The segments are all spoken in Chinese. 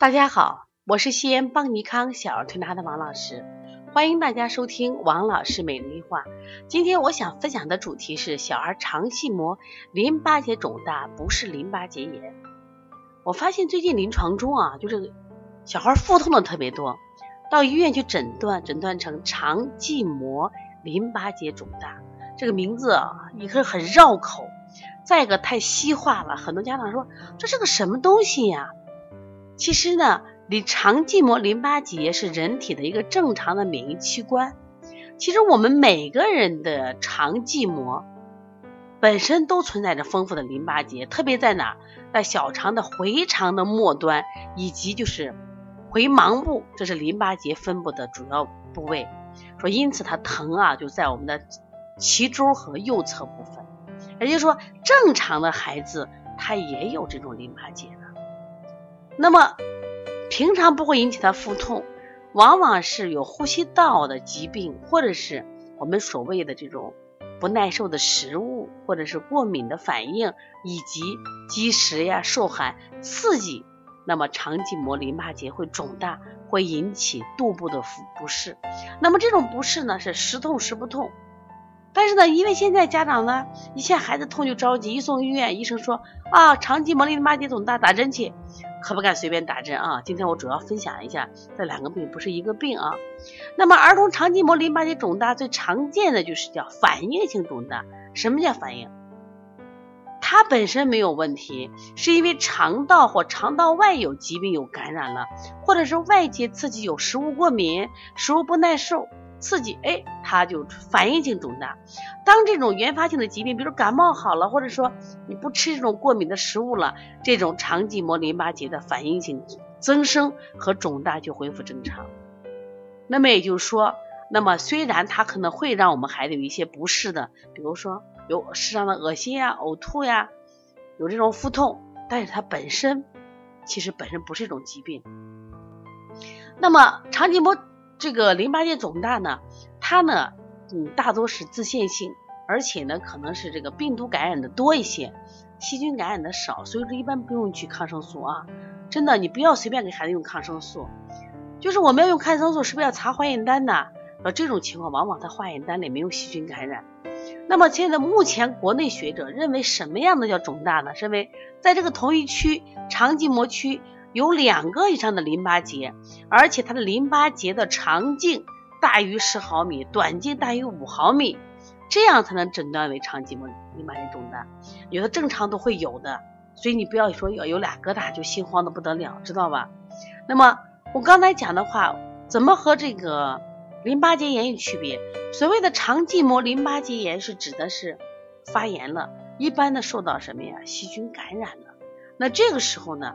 大家好，我是西安邦尼康小儿推拿的王老师，欢迎大家收听王老师每日一话。今天我想分享的主题是小儿肠系膜淋巴结肿大不是淋巴结炎。我发现最近临床中啊，就是小孩腹痛的特别多，到医院去诊断，诊断成肠系膜淋巴结肿大，这个名字啊，一个很绕口，再一个太西化了，很多家长说这是个什么东西呀？其实呢，你肠系膜淋巴结是人体的一个正常的免疫器官。其实我们每个人的肠系膜本身都存在着丰富的淋巴结，特别在哪？在小肠的回肠的末端，以及就是回盲部，这是淋巴结分布的主要部位。说因此它疼啊，就在我们的脐周和右侧部分。也就是说，正常的孩子他也有这种淋巴结的。那么平常不会引起他腹痛，往往是有呼吸道的疾病，或者是我们所谓的这种不耐受的食物，或者是过敏的反应，以及积食呀、受寒刺激，那么肠系膜淋巴结会肿大，会引起肚部的腹不适。那么这种不适呢，是时痛时不痛。但是呢，因为现在家长呢，一见孩子痛就着急，一送医院，医生说啊，肠系膜淋巴结肿大，打针去。可不敢随便打针啊！今天我主要分享一下这两个病不是一个病啊。那么儿童肠系膜淋巴结肿大最常见的就是叫反应性肿大。什么叫反应？它本身没有问题，是因为肠道或肠道外有疾病有感染了，或者是外界刺激有食物过敏、食物不耐受。刺激，哎，它就反应性肿大。当这种原发性的疾病，比如感冒好了，或者说你不吃这种过敏的食物了，这种肠系膜淋巴结的反应性增生和肿大就恢复正常。那么也就是说，那么虽然它可能会让我们孩子有一些不适的，比如说有适当的恶心呀、呕吐呀，有这种腹痛，但是它本身其实本身不是一种疾病。那么肠系膜。这个淋巴结肿大呢，它呢，嗯，大多是自限性，而且呢，可能是这个病毒感染的多一些，细菌感染的少，所以说一般不用去抗生素啊。真的，你不要随便给孩子用抗生素。就是我们要用抗生素，是不是要查化验单呢？呃，这种情况往往在化验单里没有细菌感染。那么现在目前国内学者认为什么样的叫肿大呢？认为在这个同一区肠系膜区。有两个以上的淋巴结，而且它的淋巴结的长径大于十毫米，短径大于五毫米，这样才能诊断为肠系膜淋巴结肿大。有的正常都会有的，所以你不要说要有俩疙瘩就心慌的不得了，知道吧？那么我刚才讲的话，怎么和这个淋巴结炎有区别？所谓的肠系膜淋巴结炎是指的是发炎了，一般的受到什么呀？细菌感染了。那这个时候呢？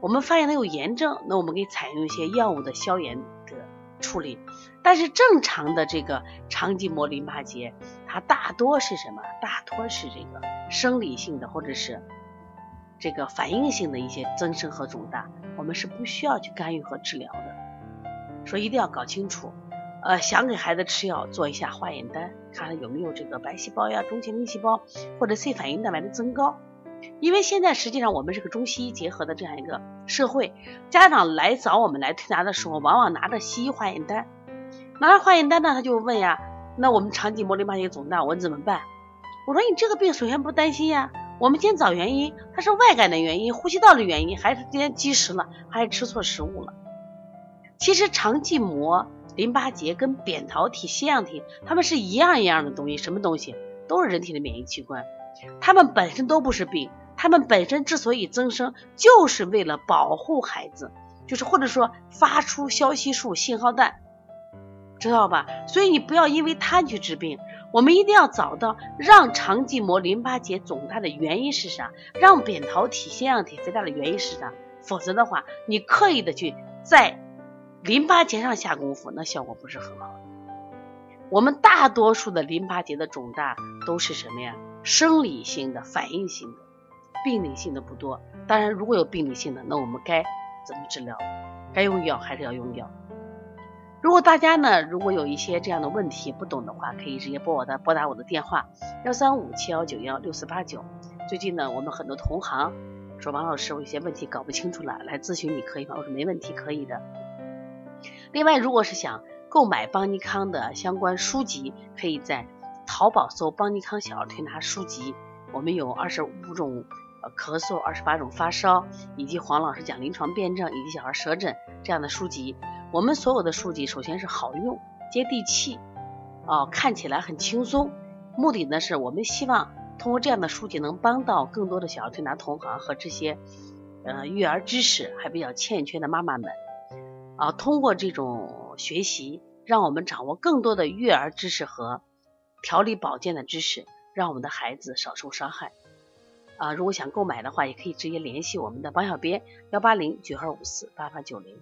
我们发现它有炎症，那我们可以采用一些药物的消炎的处理。但是正常的这个肠系膜淋巴结，它大多是什么？大多是这个生理性的或者是这个反应性的一些增生和肿大，我们是不需要去干预和治疗的。说一定要搞清楚，呃，想给孩子吃药，做一下化验单，看看有没有这个白细胞呀、中性粒细胞或者 C 反应蛋白的增高。因为现在实际上我们是个中西医结合的这样一个社会，家长来找我们来推拿的时候，往往拿着西医化验单，拿着化验单呢，他就问呀，那我们肠系膜淋巴结肿大，我怎么办？我说你这个病首先不担心呀，我们先找原因，它是外感的原因，呼吸道的原因，还是今天积食了，还是吃错食物了？其实肠系膜淋巴结跟扁桃体、腺样体，它们是一样一样的东西，什么东西？都是人体的免疫器官。他们本身都不是病，他们本身之所以增生，就是为了保护孩子，就是或者说发出消息素信号弹，知道吧？所以你不要因为它去治病，我们一定要找到让肠系膜淋巴结肿大的原因是啥，让扁桃体腺样体肥大的原因是啥，否则的话，你刻意的去在淋巴结上下功夫，那效果不是很好。我们大多数的淋巴结的肿大都是什么呀？生理性的、反应性的，病理性的不多。当然，如果有病理性的，那我们该怎么治疗？该用药还是要用药。如果大家呢，如果有一些这样的问题不懂的话，可以直接拨我的拨打我的电话幺三五七幺九幺六四八九。最近呢，我们很多同行说王老师，我有些问题搞不清楚了，来咨询你可以吗？我说没问题，可以的。另外，如果是想购买邦尼康的相关书籍，可以在淘宝搜“邦尼康小儿推拿书籍”。我们有二十五种呃咳嗽，二十八种发烧，以及黄老师讲临床辩证以及小孩舌诊这样的书籍。我们所有的书籍，首先是好用、接地气，哦，看起来很轻松。目的呢，是我们希望通过这样的书籍，能帮到更多的小儿推拿同行和这些呃育儿知识还比较欠缺的妈妈们。啊，通过这种学习，让我们掌握更多的育儿知识和调理保健的知识，让我们的孩子少受伤害。啊，如果想购买的话，也可以直接联系我们的王小编幺八零九二五四八八九零。